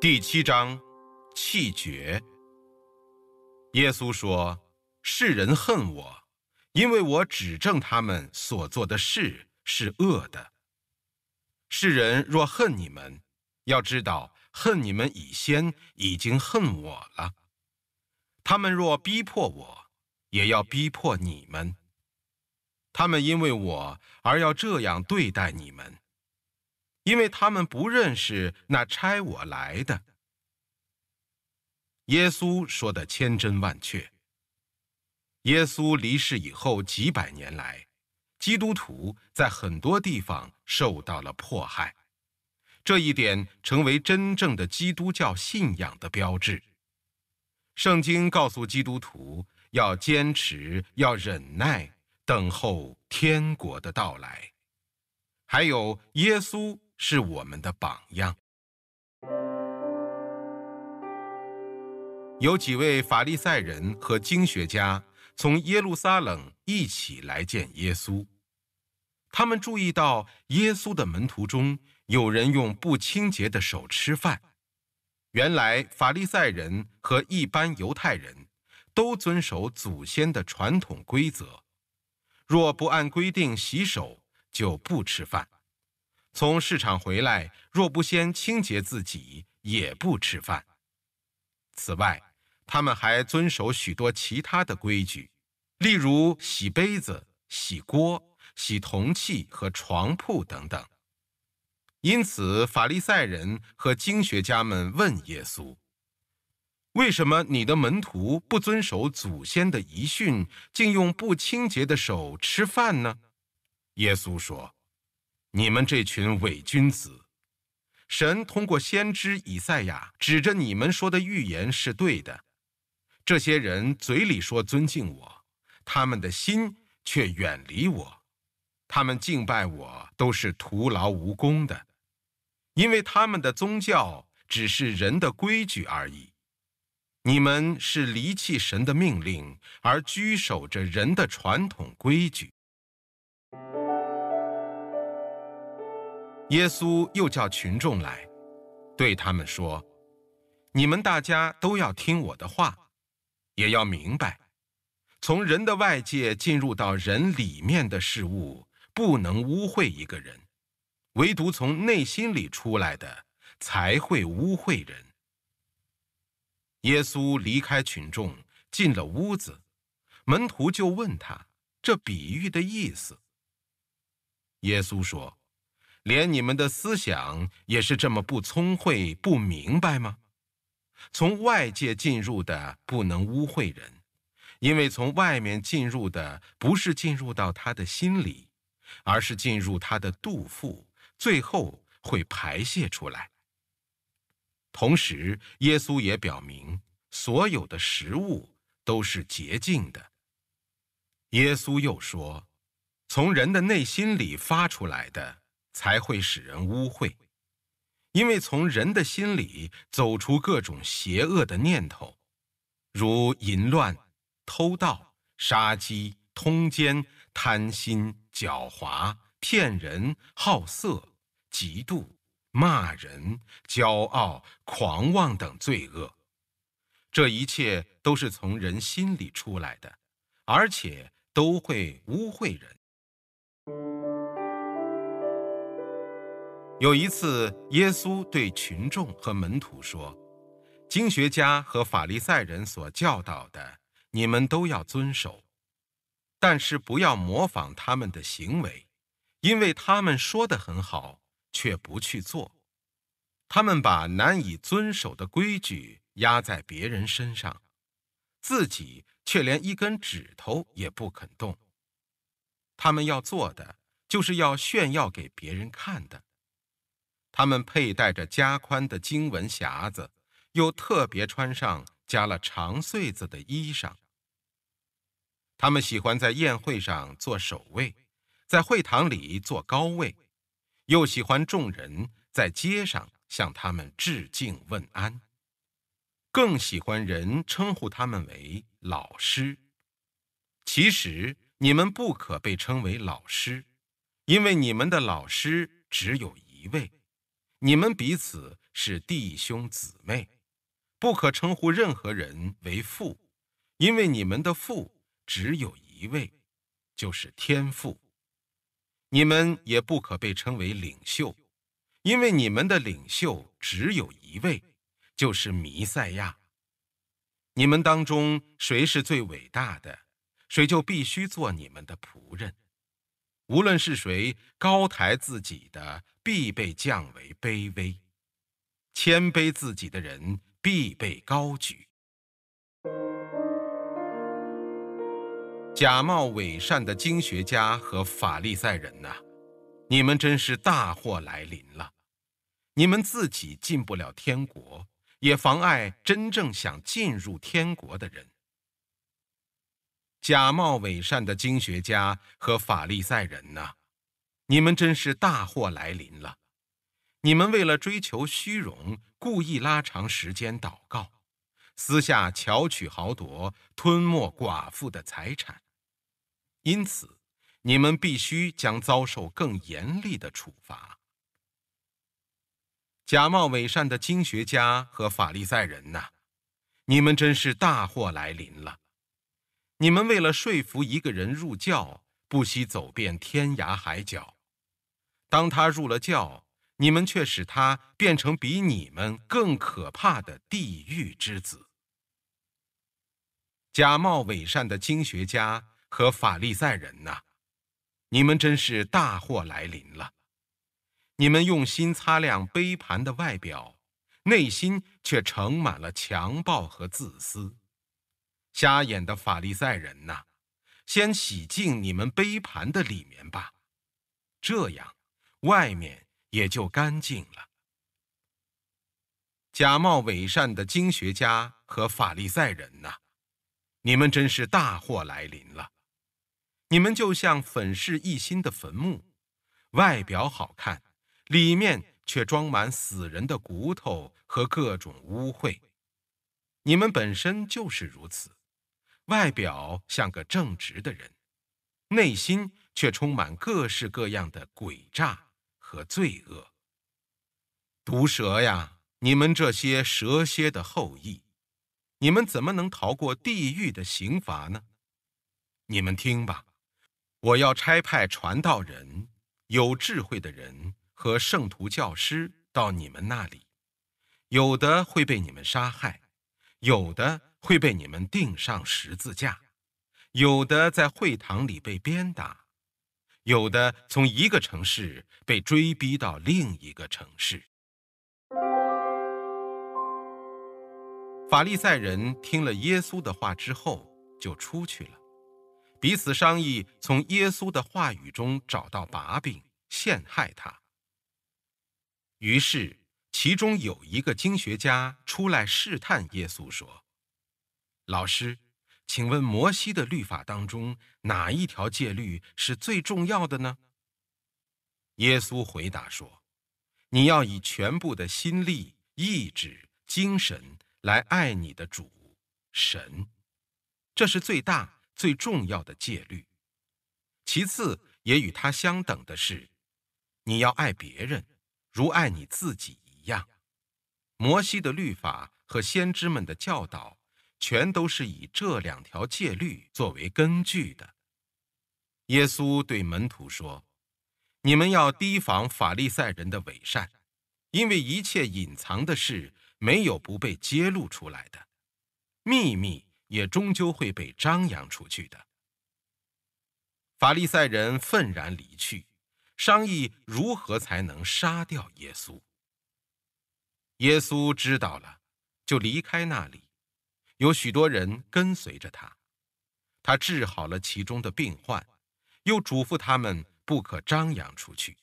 第七章，弃绝。耶稣说：“世人恨我，因为我指证他们所做的事是恶的。世人若恨你们，要知道恨你们以先已经恨我了。他们若逼迫我，也要逼迫你们。他们因为我而要这样对待你们。”因为他们不认识那差我来的。耶稣说的千真万确。耶稣离世以后几百年来，基督徒在很多地方受到了迫害，这一点成为真正的基督教信仰的标志。圣经告诉基督徒要坚持，要忍耐，等候天国的到来。还有耶稣。是我们的榜样。有几位法利赛人和经学家从耶路撒冷一起来见耶稣。他们注意到耶稣的门徒中有人用不清洁的手吃饭。原来法利赛人和一般犹太人都遵守祖先的传统规则，若不按规定洗手，就不吃饭。从市场回来，若不先清洁自己，也不吃饭。此外，他们还遵守许多其他的规矩，例如洗杯子、洗锅、洗铜器和床铺等等。因此，法利赛人和经学家们问耶稣：“为什么你的门徒不遵守祖先的遗训，竟用不清洁的手吃饭呢？”耶稣说。你们这群伪君子，神通过先知以赛亚指着你们说的预言是对的。这些人嘴里说尊敬我，他们的心却远离我，他们敬拜我都是徒劳无功的，因为他们的宗教只是人的规矩而已。你们是离弃神的命令，而拘守着人的传统规矩。耶稣又叫群众来，对他们说：“你们大家都要听我的话，也要明白，从人的外界进入到人里面的事物，不能污秽一个人；唯独从内心里出来的，才会污秽人。”耶稣离开群众，进了屋子，门徒就问他这比喻的意思。耶稣说。连你们的思想也是这么不聪慧、不明白吗？从外界进入的不能污秽人，因为从外面进入的不是进入到他的心里，而是进入他的肚腹，最后会排泄出来。同时，耶稣也表明，所有的食物都是洁净的。耶稣又说，从人的内心里发出来的。才会使人污秽，因为从人的心里走出各种邪恶的念头，如淫乱、偷盗、杀机、通奸、贪心、狡猾、骗人、好色、嫉妒、骂人、骄傲、狂妄等罪恶。这一切都是从人心里出来的，而且都会污秽人。有一次，耶稣对群众和门徒说：“经学家和法利赛人所教导的，你们都要遵守，但是不要模仿他们的行为，因为他们说的很好，却不去做。他们把难以遵守的规矩压在别人身上，自己却连一根指头也不肯动。他们要做的，就是要炫耀给别人看的。”他们佩戴着加宽的经文匣子，又特别穿上加了长穗子的衣裳。他们喜欢在宴会上坐首位，在会堂里坐高位，又喜欢众人在街上向他们致敬问安，更喜欢人称呼他们为老师。其实你们不可被称为老师，因为你们的老师只有一位。你们彼此是弟兄姊妹，不可称呼任何人为父，因为你们的父只有一位，就是天父。你们也不可被称为领袖，因为你们的领袖只有一位，就是弥赛亚。你们当中谁是最伟大的，谁就必须做你们的仆人。无论是谁高抬自己的，必被降为卑微；谦卑自己的人，必被高举。假冒伪善的经学家和法利赛人呐，你们真是大祸来临了！你们自己进不了天国，也妨碍真正想进入天国的人。假冒伪善的经学家和法利赛人呐，你们真是大祸来临了！你们为了追求虚荣，故意拉长时间祷告，私下巧取豪夺，吞没寡妇的财产。因此，你们必须将遭受更严厉的处罚。假冒伪善的经学家和法利赛人呐，你们真是大祸来临了！你们为了说服一个人入教，不惜走遍天涯海角。当他入了教，你们却使他变成比你们更可怕的地狱之子。假冒伪善的经学家和法利赛人呐，你们真是大祸来临了！你们用心擦亮杯盘的外表，内心却盛满了强暴和自私。瞎眼的法利赛人呐，先洗净你们杯盘的里面吧，这样外面也就干净了。假冒伪善的经学家和法利赛人呐，你们真是大祸来临了！你们就像粉饰一新的坟墓，外表好看，里面却装满死人的骨头和各种污秽。你们本身就是如此。外表像个正直的人，内心却充满各式各样的诡诈和罪恶。毒蛇呀，你们这些蛇蝎的后裔，你们怎么能逃过地狱的刑罚呢？你们听吧，我要差派传道人、有智慧的人和圣徒教师到你们那里，有的会被你们杀害，有的。会被你们钉上十字架，有的在会堂里被鞭打，有的从一个城市被追逼到另一个城市。法利赛人听了耶稣的话之后，就出去了，彼此商议从耶稣的话语中找到把柄，陷害他。于是，其中有一个经学家出来试探耶稣，说。老师，请问摩西的律法当中哪一条戒律是最重要的呢？耶稣回答说：“你要以全部的心力、意志、精神来爱你的主神，这是最大最重要的戒律。其次，也与它相等的是，你要爱别人如爱你自己一样。摩西的律法和先知们的教导。”全都是以这两条戒律作为根据的。耶稣对门徒说：“你们要提防法利赛人的伪善，因为一切隐藏的事没有不被揭露出来的，秘密也终究会被张扬出去的。”法利赛人愤然离去，商议如何才能杀掉耶稣。耶稣知道了，就离开那里。有许多人跟随着他，他治好了其中的病患，又嘱咐他们不可张扬出去。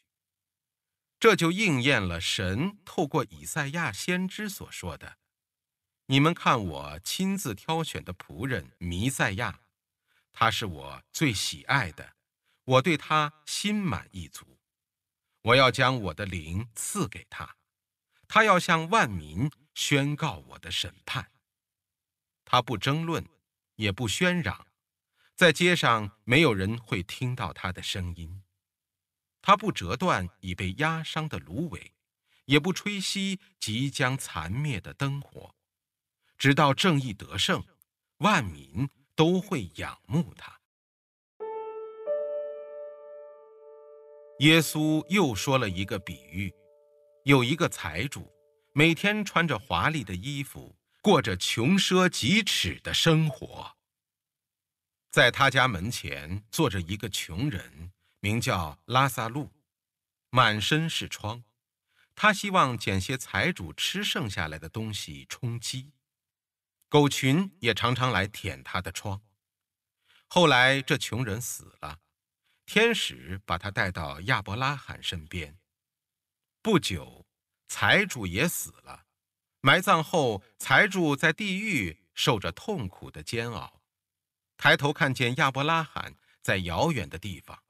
这就应验了神透过以赛亚先知所说的：“你们看我亲自挑选的仆人弥赛亚，他是我最喜爱的，我对他心满意足。我要将我的灵赐给他，他要向万民宣告我的审判。”他不争论，也不喧嚷，在街上没有人会听到他的声音。他不折断已被压伤的芦苇，也不吹熄即将残灭的灯火，直到正义得胜，万民都会仰慕他。耶稣又说了一个比喻，有一个财主，每天穿着华丽的衣服，过着穷奢极侈的生活。在他家门前坐着一个穷人，名叫拉萨路，满身是疮。他希望捡些财主吃剩下来的东西充饥。狗群也常常来舔他的疮。后来这穷人死了。天使把他带到亚伯拉罕身边。不久，财主也死了，埋葬后，财主在地狱受着痛苦的煎熬。抬头看见亚伯拉罕在遥远的地方，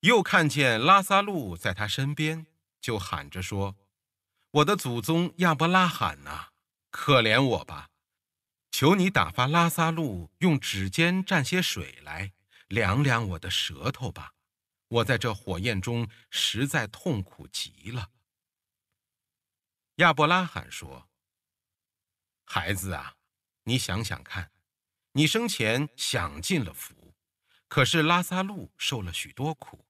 又看见拉撒路在他身边，就喊着说：“我的祖宗亚伯拉罕呐，可怜我吧！求你打发拉撒路用指尖蘸些水来。”凉凉我的舌头吧，我在这火焰中实在痛苦极了。亚伯拉罕说：“孩子啊，你想想看，你生前享尽了福，可是拉萨路受了许多苦，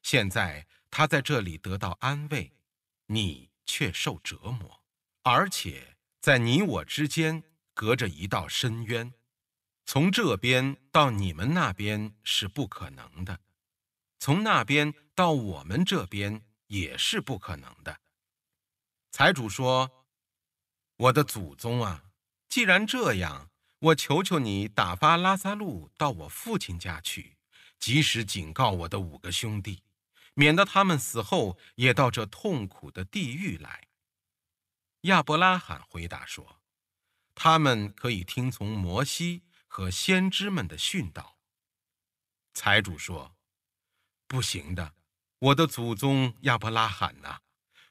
现在他在这里得到安慰，你却受折磨，而且在你我之间隔着一道深渊。”从这边到你们那边是不可能的，从那边到我们这边也是不可能的。财主说：“我的祖宗啊，既然这样，我求求你打发拉撒路到我父亲家去，及时警告我的五个兄弟，免得他们死后也到这痛苦的地狱来。”亚伯拉罕回答说：“他们可以听从摩西。”和先知们的训导。财主说：“不行的，我的祖宗亚伯拉罕呐，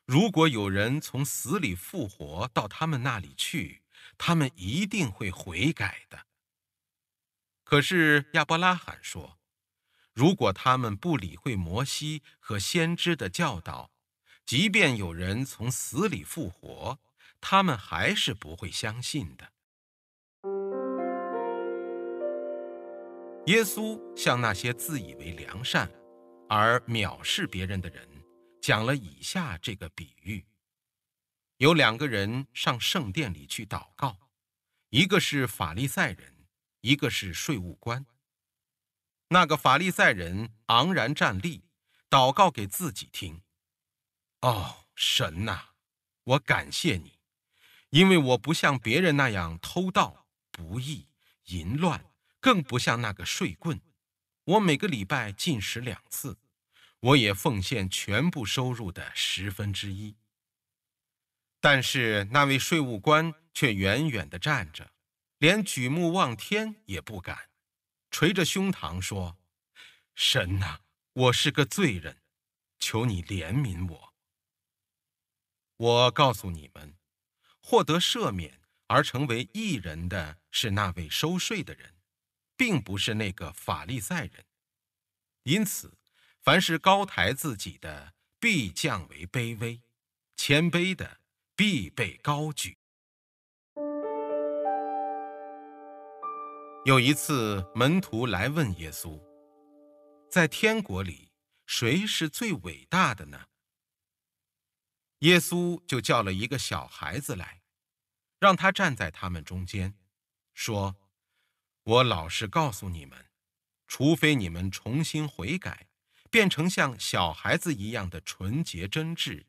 如果有人从死里复活到他们那里去，他们一定会悔改的。”可是亚伯拉罕说：“如果他们不理会摩西和先知的教导，即便有人从死里复活，他们还是不会相信的。”耶稣向那些自以为良善而藐视别人的人讲了以下这个比喻：有两个人上圣殿里去祷告，一个是法利赛人，一个是税务官。那个法利赛人昂然站立，祷告给自己听：“哦，神呐，我感谢你，因为我不像别人那样偷盗、不义、淫乱。”更不像那个税棍，我每个礼拜禁食两次，我也奉献全部收入的十分之一。但是那位税务官却远远地站着，连举目望天也不敢，捶着胸膛说：“神呐，我是个罪人，求你怜悯我。”我告诉你们，获得赦免而成为义人的是那位收税的人。并不是那个法利赛人，因此，凡是高抬自己的，必降为卑微；谦卑的，必被高举。有一次，门徒来问耶稣，在天国里，谁是最伟大的呢？耶稣就叫了一个小孩子来，让他站在他们中间，说。我老实告诉你们，除非你们重新悔改，变成像小孩子一样的纯洁真挚，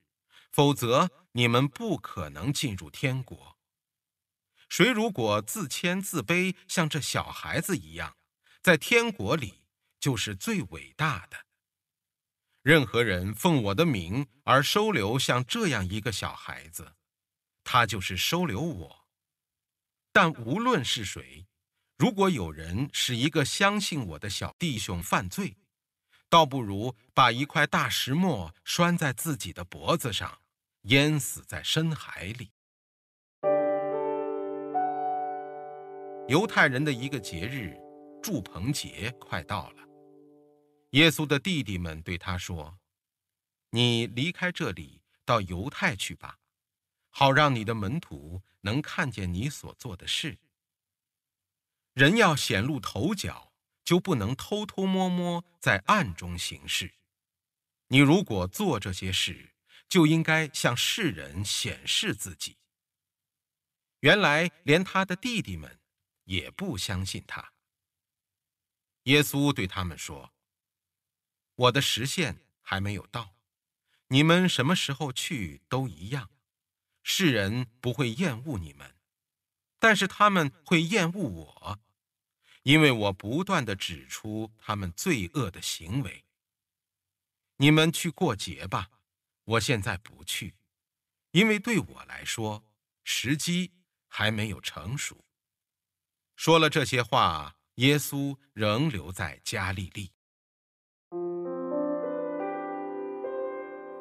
否则你们不可能进入天国。谁如果自谦自卑，像这小孩子一样，在天国里就是最伟大的。任何人奉我的名而收留像这样一个小孩子，他就是收留我。但无论是谁。如果有人使一个相信我的小弟兄犯罪，倒不如把一块大石磨拴在自己的脖子上，淹死在深海里。犹太人的一个节日，祝棚节快到了。耶稣的弟弟们对他说：“你离开这里，到犹太去吧，好让你的门徒能看见你所做的事。人要显露头角，就不能偷偷摸摸在暗中行事。你如果做这些事，就应该向世人显示自己。原来连他的弟弟们也不相信他。耶稣对他们说：“我的时限还没有到，你们什么时候去都一样。世人不会厌恶你们，但是他们会厌恶我，因为我不断地指出他们罪恶的行为。你们去过节吧，我现在不去，因为对我来说，时机。”还没有成熟。说了这些话，耶稣仍留在加利利。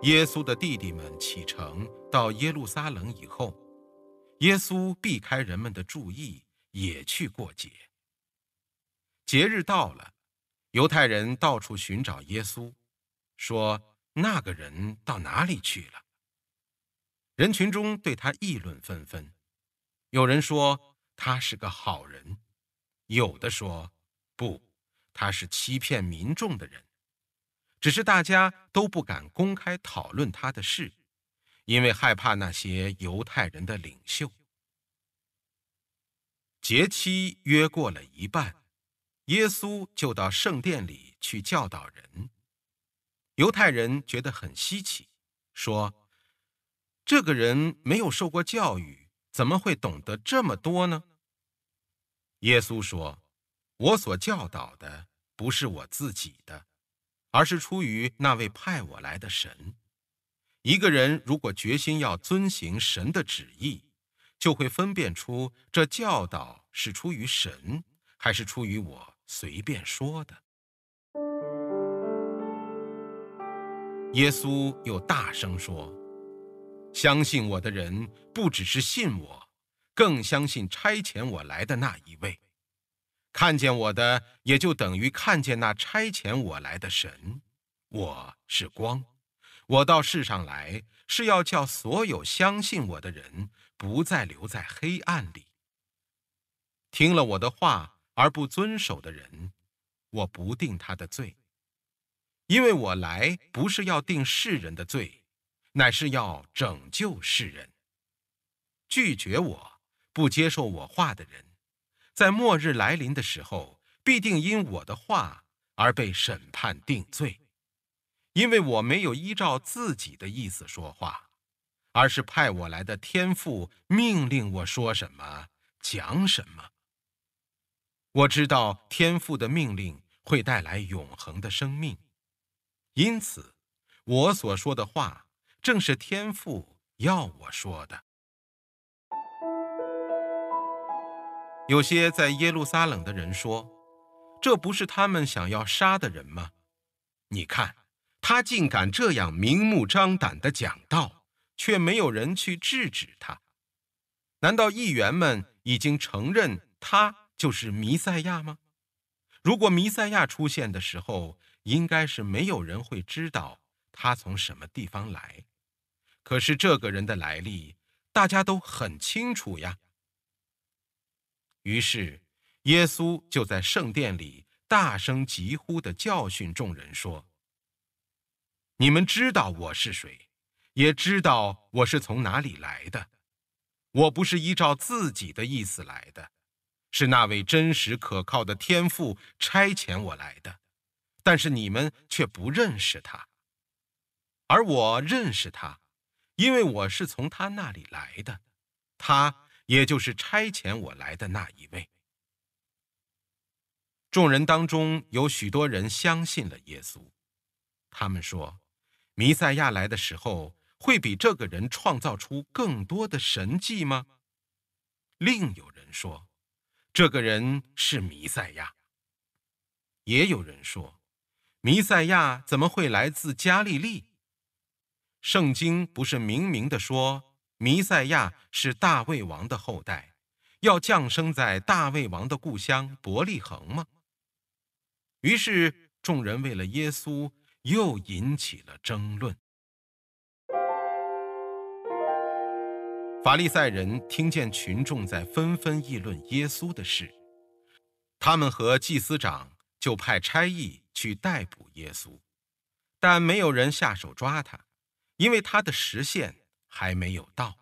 耶稣的弟弟们启程到耶路撒冷以后，耶稣避开人们的注意，也去过节。节日到了，犹太人到处寻找耶稣，说：“那个人到哪里去了？”人群中对他议论纷纷。有人说他是个好人，有的说不，他是欺骗民众的人。只是大家都不敢公开讨论他的事，因为害怕那些犹太人的领袖。节期约过了一半，耶稣就到圣殿里去教导人。犹太人觉得很稀奇，说：“这个人没有受过教育。”怎么会懂得这么多呢？耶稣说：“我所教导的不是我自己的，而是出于那位派我来的神。一个人如果决心要遵行神的旨意，就会分辨出这教导是出于神，还是出于我随便说的。”耶稣又大声说。相信我的人，不只是信我，更相信差遣我来的那一位。看见我的，也就等于看见那差遣我来的神。我是光，我到世上来，是要叫所有相信我的人，不再留在黑暗里。听了我的话而不遵守的人，我不定他的罪，因为我来不是要定世人的罪。乃是要拯救世人。拒绝我、不接受我话的人，在末日来临的时候，必定因我的话而被审判定罪，因为我没有依照自己的意思说话，而是派我来的天父命令我说什么，讲什么。我知道天父的命令会带来永恒的生命，因此我所说的话。正是天父要我说的。有些在耶路撒冷的人说：“这不是他们想要杀的人吗？你看，他竟敢这样明目张胆地讲道，却没有人去制止他。难道议员们已经承认他就是弥赛亚吗？如果弥赛亚出现的时候，应该是没有人会知道他从什么地方来。”可是这个人的来历，大家都很清楚呀。于是，耶稣就在圣殿里大声疾呼地教训众人说：“你们知道我是谁，也知道我是从哪里来的。我不是依照自己的意思来的，是那位真实可靠的天父差遣我来的。但是你们却不认识他，而我认识他。”因为我是从他那里来的，他也就是差遣我来的那一位。众人当中有许多人相信了耶稣，他们说，弥赛亚来的时候会比这个人创造出更多的神迹吗？另有人说，这个人是弥赛亚。也有人说，弥赛亚怎么会来自加利利？圣经不是明明的说，弥赛亚是大卫王的后代，要降生在大卫王的故乡伯利恒吗？于是众人为了耶稣又引起了争论。法利赛人听见群众在纷纷议论耶稣的事，他们和祭司长就派差役去逮捕耶稣，但没有人下手抓他，因为他的时限还没有到。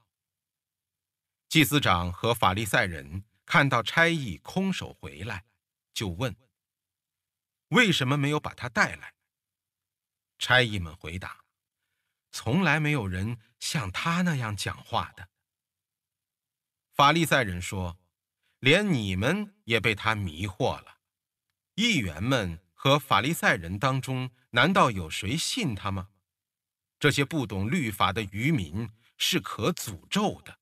祭司长和法利赛人看到差役空手回来，就问：“为什么没有把他带来？”差役们回答：“从来没有人像他那样讲话的。”法利赛人说：“连你们也被他迷惑了。议员们和法利赛人当中，难道有谁信他吗？这些不懂律法的愚民是可诅咒的。”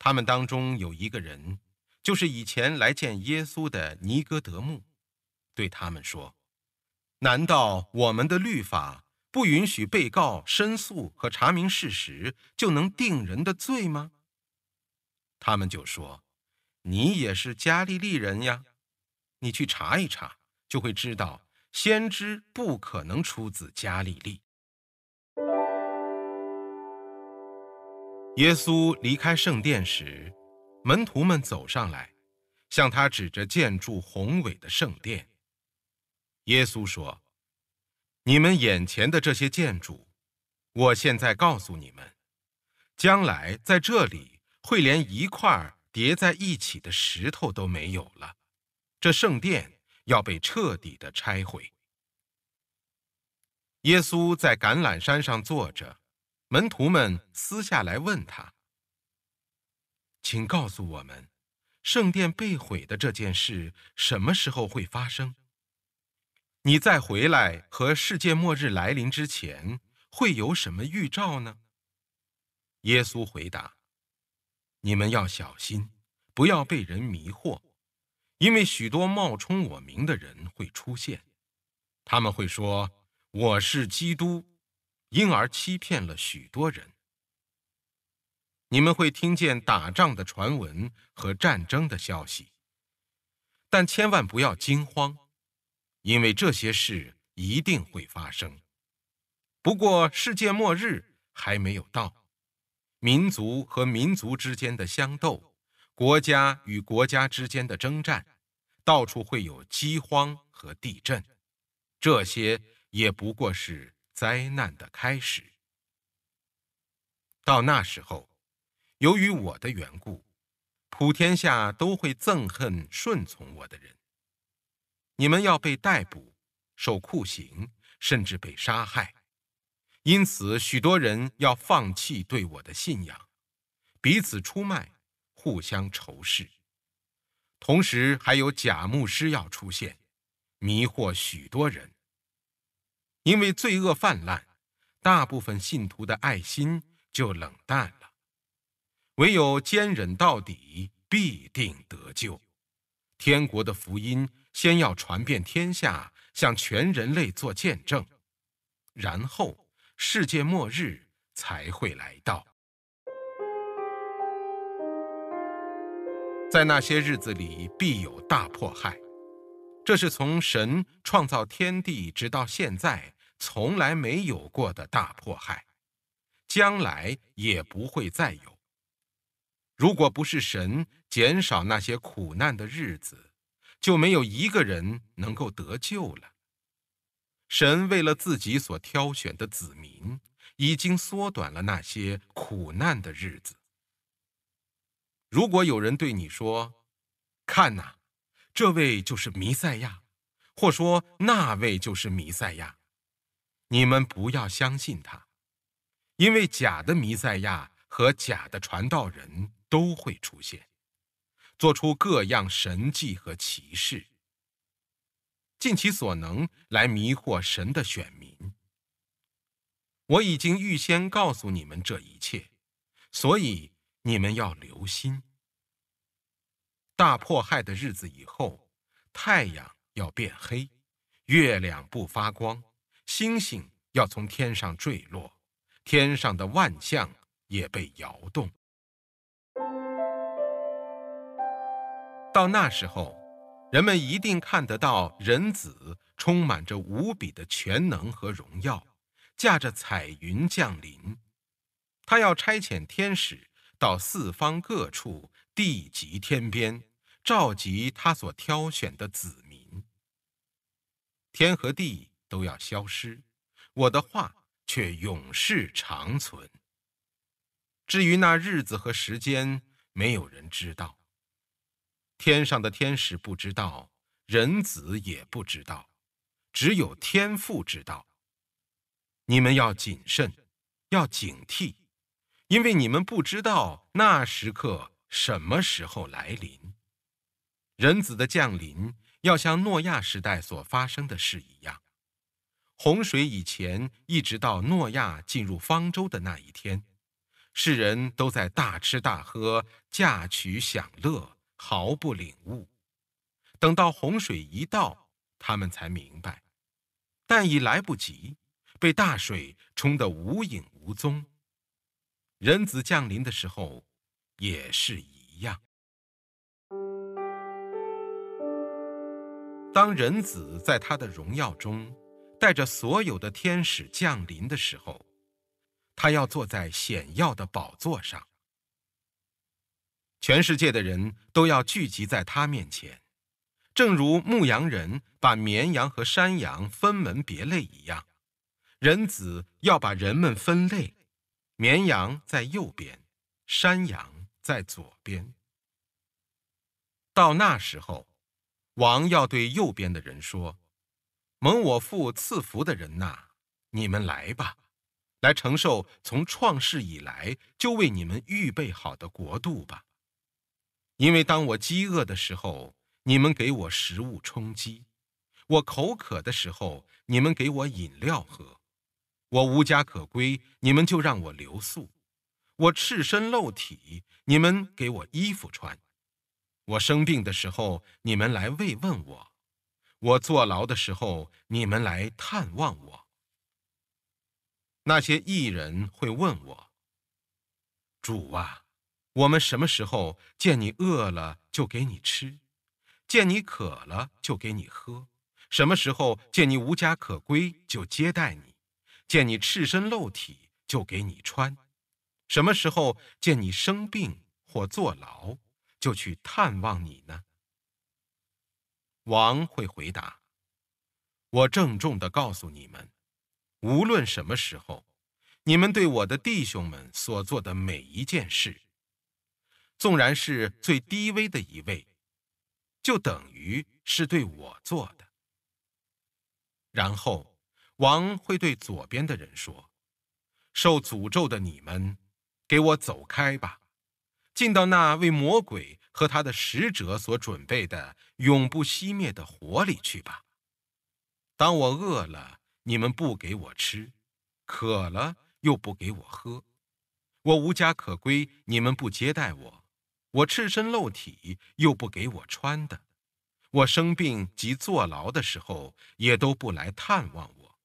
他们当中有一个人，就是以前来见耶稣的尼哥德慕，对他们说。难道我们的律法不允许被告申诉和查明事实就能定人的罪吗？他们就说：“你也是加利利人呀，你去查一查，就会知道先知不可能出自加利利。”耶稣离开圣殿时，门徒们走上来，向他指着建筑宏伟的圣殿。耶稣说：“你们眼前的这些建筑，我现在告诉你们，将来在这里会连一块叠在一起的石头都没有了。这圣殿要被彻底的拆毁。”耶稣在橄榄山上坐着，门徒们私下来问他：“请告诉我们，圣殿被毁的这件事什么时候会发生？”你再回来和世界末日来临之前，会有什么预兆呢？耶稣回答：“你们要小心，不要被人迷惑，因为许多冒充我名的人会出现，他们会说我是基督，因而欺骗了许多人。你们会听见打仗的传闻和战争的消息，但千万不要惊慌。”因为这些事一定会发生，不过世界末日还没有到，民族和民族之间的相斗，国家与国家之间的征战，到处会有饥荒和地震，这些也不过是灾难的开始。到那时候，由于我的缘故，普天下都会憎恨顺从我的人。你们要被逮捕、受酷刑，甚至被杀害，因此许多人要放弃对我的信仰，彼此出卖，互相仇视。同时还有假牧师要出现，迷惑许多人。因为罪恶泛滥，大部分信徒的爱心就冷淡了。唯有坚忍到底，必定得救。天国的福音。先要传遍天下，向全人类做见证，然后世界末日才会来到。在那些日子里，必有大迫害，这是从神创造天地直到现在从来没有过的大迫害，将来也不会再有。如果不是神减少那些苦难的日子，就没有一个人能够得救了。神为了自己所挑选的子民，已经缩短了那些苦难的日子。如果有人对你说：“看哪，这位就是弥赛亚”，或说“那位就是弥赛亚”，你们不要相信他，因为假的弥赛亚和假的传道人都会出现。做出各样神迹和奇事，尽其所能来迷惑神的选民。我已经预先告诉你们这一切，所以你们要留心。大迫害的日子以后，太阳要变黑，月亮不发光，星星要从天上坠落，天上的万象也被摇动。到那时候，人们一定看得到人子充满着无比的全能和荣耀，驾着彩云降临。他要差遣天使到四方各处，地极天边，召集他所挑选的子民。天和地都要消失，我的话却永世长存。至于那日子和时间，没有人知道。天上的天使不知道，人子也不知道，只有天父知道。你们要谨慎，要警惕，因为你们不知道那时刻什么时候来临。人子的降临要像诺亚时代所发生的事一样，洪水以前一直到诺亚进入方舟的那一天，世人都在大吃大喝、嫁娶享乐，毫不领悟。等到洪水一到，他们才明白，但已来不及。被大水冲得无影无踪。人子降临的时候，也是一样。当人子在他的荣耀中，带着所有的天使降临的时候，他要坐在显耀的宝座上，全世界的人都要聚集在他面前，正如牧羊人把绵羊和山羊分门别类一样。人子要把人们分类，绵羊在右边，山羊在左边。到那时候，王要对右边的人说：“蒙我父赐福的人呐，你们来吧，来承受从创世以来就为你们预备好的国度吧。因为当我饥饿的时候，你们给我食物充饥；我口渴的时候，你们给我饮料喝。”我无家可归，你们就让我留宿；我赤身露体，你们给我衣服穿；我生病的时候，你们来慰问我；我坐牢的时候，你们来探望我。那些艺人会问我：“主啊，我们什么时候见你饿了就给你吃，见你渴了就给你喝？什么时候见你无家可归就接待你？”见你赤身露体，就给你穿；什么时候见你生病或坐牢，就去探望你呢？王会回答：“我郑重地告诉你们，无论什么时候，你们对我的弟兄们所做的每一件事，纵然是最低微的一位，就等于是对我做的。”然后。王会对左边的人说：“受诅咒的你们，给我走开吧，进到那为魔鬼和他的使者所准备的永不熄灭的火里去吧。当我饿了，你们不给我吃；渴了，又不给我喝；我无家可归，你们不接待我；我赤身露体，又不给我穿的；我生病及坐牢的时候，也都不来探望我。”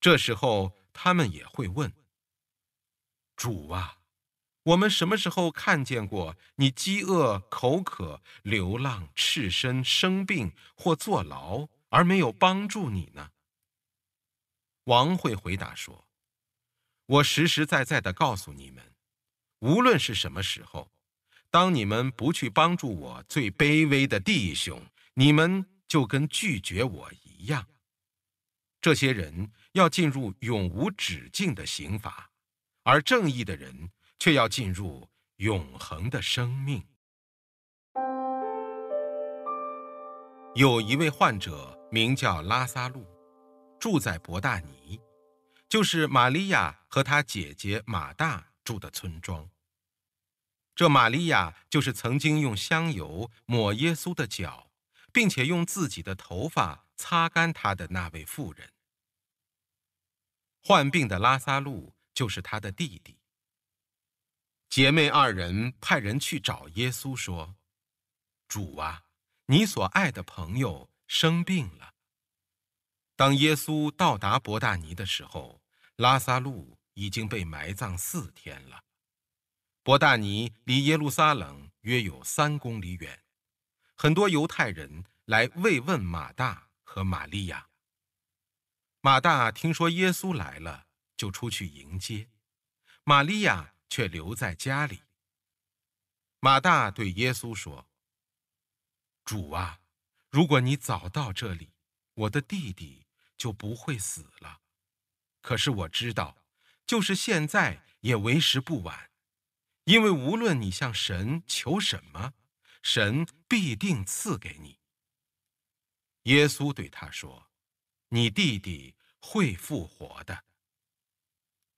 这时候，他们也会问：“主啊，我们什么时候看见过你饥饿、口渴、流浪、赤身、生病或坐牢，而没有帮助你呢？”王会回答说：“我实实在在地告诉你们，无论是什么时候，当你们不去帮助我最卑微的弟兄，你们就跟拒绝我一样。”这些人要进入永无止境的刑罚，而正义的人却要进入永恒的生命。有一位患者名叫拉撒路，住在伯大尼，就是玛利亚和她姐姐马大住的村庄。这玛利亚就是曾经用香油抹耶稣的脚，并且用自己的头发。擦干他的那位妇人，患病的拉撒路就是他的弟弟。姐妹二人派人去找耶稣说：“主啊，你所爱的朋友生病了。”当耶稣到达伯大尼的时候，拉撒路已经被埋葬四天了。伯大尼离耶路撒冷约有三公里远，很多犹太人来慰问马大。和玛利亚，马大听说耶稣来了，就出去迎接。玛利亚却留在家里。马大对耶稣说：“主啊，如果你早到这里，我的弟弟就不会死了。可是我知道，就是现在也为时不晚，因为无论你向神求什么，神必定赐给你。”耶稣对他说：“你弟弟会复活的。”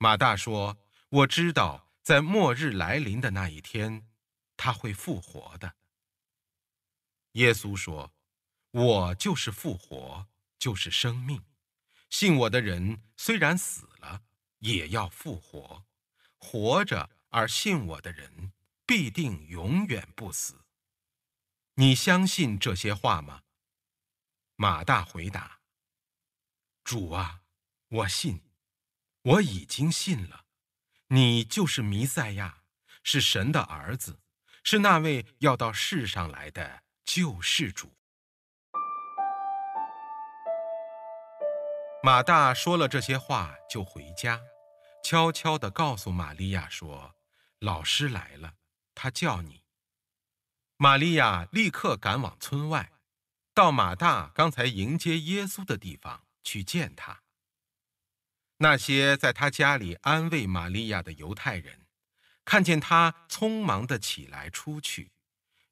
马大说：“我知道，在末日来临的那一天，他会复活的。”耶稣说：“我就是复活，就是生命。信我的人，虽然死了，也要复活；活着而信我的人，必定永远不死。你相信这些话吗？”马大回答：“主啊，我信。”我已经信了，你就是弥赛亚，是神的儿子，是那位要到世上来的救世主。马大说了这些话，就回家，悄悄地告诉玛利亚说：“老师来了，他叫你。”玛利亚立刻赶往村外，到马大刚才迎接耶稣的地方去见他。那些在他家里安慰玛利亚的犹太人，看见他匆忙地起来出去，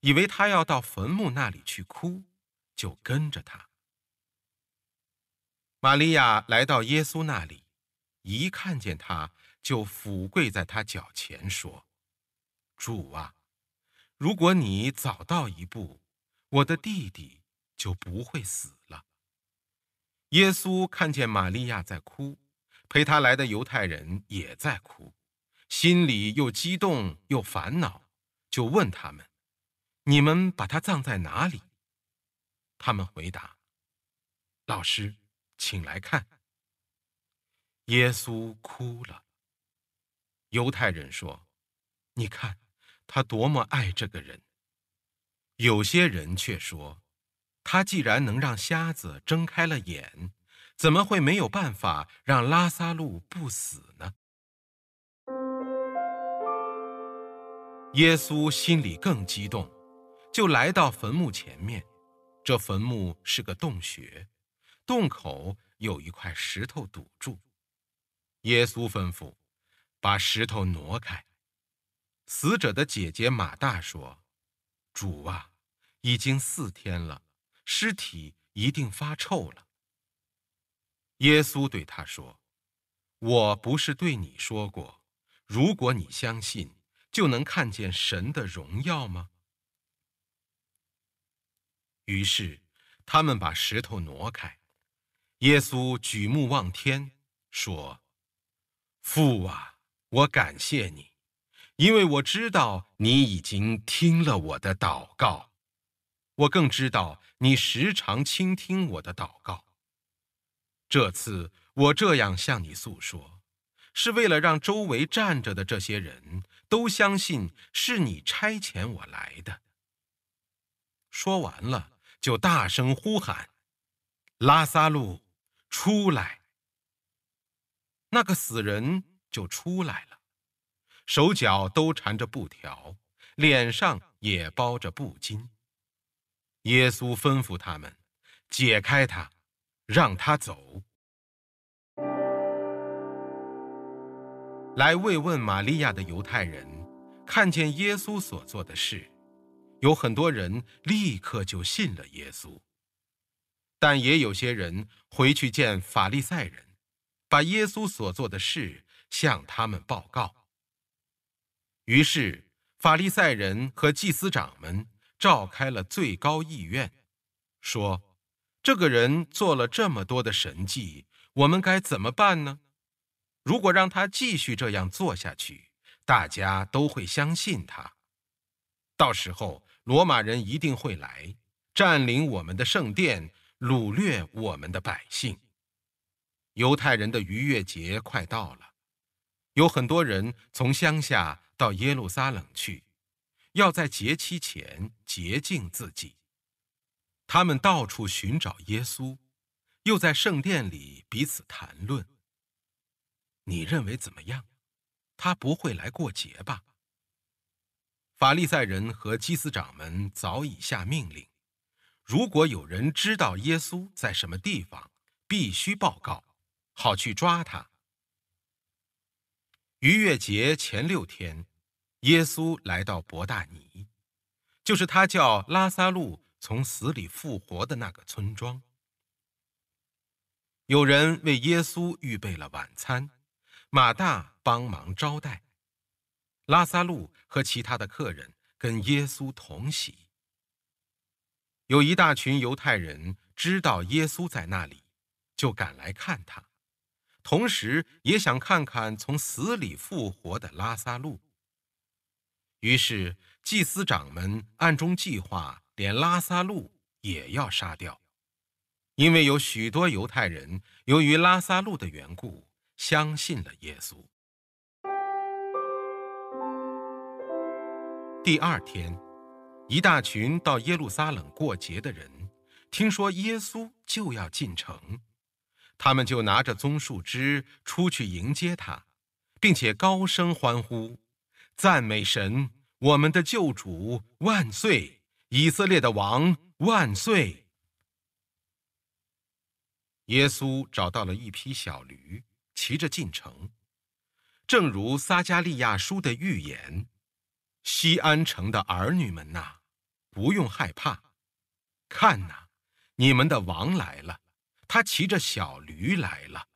以为他要到坟墓那里去哭，就跟着他。玛利亚来到耶稣那里，一看见他，就俯跪在他脚前说：“主啊，如果你早到一步，我的弟弟就不会死了。”耶稣看见玛利亚在哭。陪他来的犹太人也在哭，心里又激动又烦恼，就问他们：“你们把他葬在哪里？”他们回答：“老师，请来看。”耶稣哭了。犹太人说：“你看，他多么爱这个人。”有些人却说：“他既然能让瞎子睁开了眼。”怎么会没有办法让拉撒路不死呢？耶稣心里更激动，就来到坟墓前面。这坟墓是个洞穴，洞口有一块石头堵住。耶稣吩咐把石头挪开。死者的姐姐马大说：“主啊，已经四天了，尸体一定发臭了。”耶稣对他说：“我不是对你说过，如果你相信，就能看见神的荣耀吗？”于是，他们把石头挪开。耶稣举目望天，说：“父啊，我感谢你，因为我知道你已经听了我的祷告。我更知道你时常倾听我的祷告。”这次我这样向你诉说，是为了让周围站着的这些人都相信是你差遣我来的。说完了，就大声呼喊：“拉撒路，出来！”那个死人就出来了，手脚都缠着布条，脸上也包着布巾。耶稣吩咐他们解开他。让他走。来慰问玛利亚的犹太人，看见耶稣所做的事，有很多人立刻就信了耶稣。但也有些人回去见法利赛人，把耶稣所做的事向他们报告。于是法利赛人和祭司长们召开了最高议院，说。这个人做了这么多的神迹，我们该怎么办呢？如果让他继续这样做下去，大家都会相信他。到时候，罗马人一定会来占领我们的圣殿，掳掠我们的百姓。犹太人的逾越节快到了，有很多人从乡下到耶路撒冷去，要在节期前洁净自己。他们到处寻找耶稣，又在圣殿里彼此谈论。你认为怎么样？他不会来过节吧？法利赛人和祭司长们早已下命令，如果有人知道耶稣在什么地方，必须报告，好去抓他。逾越节前六天，耶稣来到伯大尼，就是他叫拉撒路从死里复活的那个村庄。有人为耶稣预备了晚餐，马大帮忙招待。拉撒路和其他的客人跟耶稣同席。有一大群犹太人知道耶稣在那里，就赶来看他，同时也想看看从死里复活的拉撒路。于是祭司长们暗中计划，连拉撒路也要杀掉，因为有许多犹太人由于拉撒路的缘故相信了耶稣。第二天，一大群到耶路撒冷过节的人，听说耶稣就要进城，他们就拿着棕树枝出去迎接他，并且高声欢呼，赞美神，我们的救主万岁，以色列的王万岁。耶稣找到了一匹小驴，骑着进城，正如撒迦利亚书的预言。西安城的儿女们呐，不用害怕，看呐，你们的王来了，他骑着小驴来了。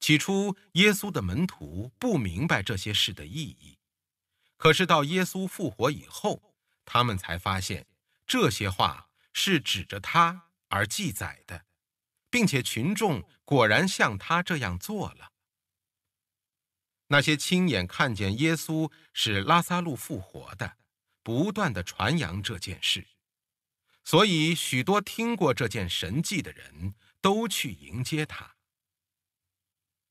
起初，耶稣的门徒不明白这些事的意义，可是到耶稣复活以后，他们才发现这些话是指着他而记载的，并且群众果然像他这样做了。那些亲眼看见耶稣使拉撒路复活的，不断的传扬这件事，所以许多听过这件神迹的人都去迎接他。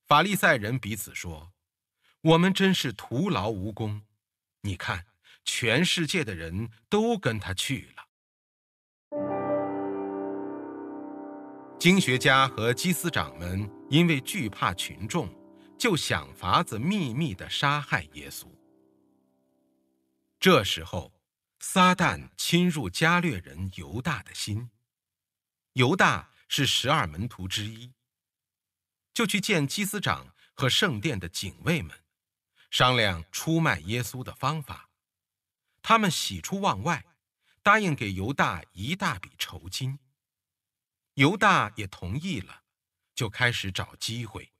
法利赛人彼此说：“我们真是徒劳无功，你看，全世界的人都跟他去了。”经学家和祭司长们因为惧怕群众。就想法子秘密地杀害耶稣。这时候，撒旦侵入加略人犹大的心。犹大是十二门徒之一，就去见祭司长和圣殿的警卫们，商量出卖耶稣的方法。他们喜出望外，答应给犹大一大笔酬金。犹大也同意了，就开始找机会。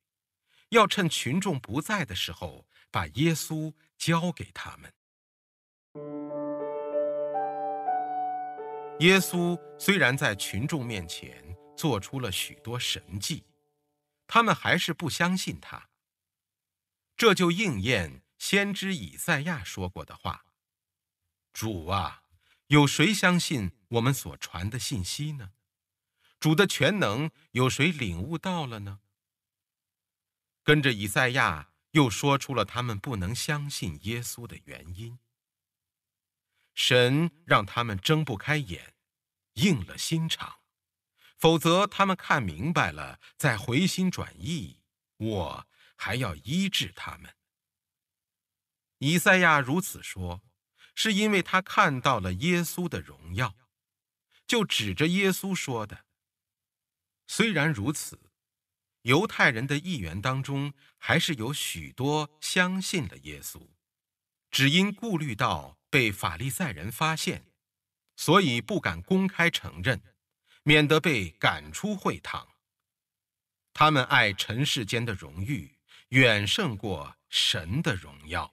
要趁群众不在的时候，把耶稣交给他们。耶稣虽然在群众面前做出了许多神迹，他们还是不相信他。这就应验先知以赛亚说过的话：“主啊，有谁相信我们所传的信息呢？主的全能有谁领悟到了呢？”跟着以赛亚又说出了他们不能相信耶稣的原因。神让他们睁不开眼，硬了心肠，否则他们看明白了再回心转意，我还要医治他们。以赛亚如此说，是因为他看到了耶稣的荣耀，就指着耶稣说的。虽然如此。犹太人的议员当中，还是有许多相信了耶稣，只因顾虑到被法利赛人发现，所以不敢公开承认，免得被赶出会堂。他们爱尘世间的荣誉，远胜过神的荣耀。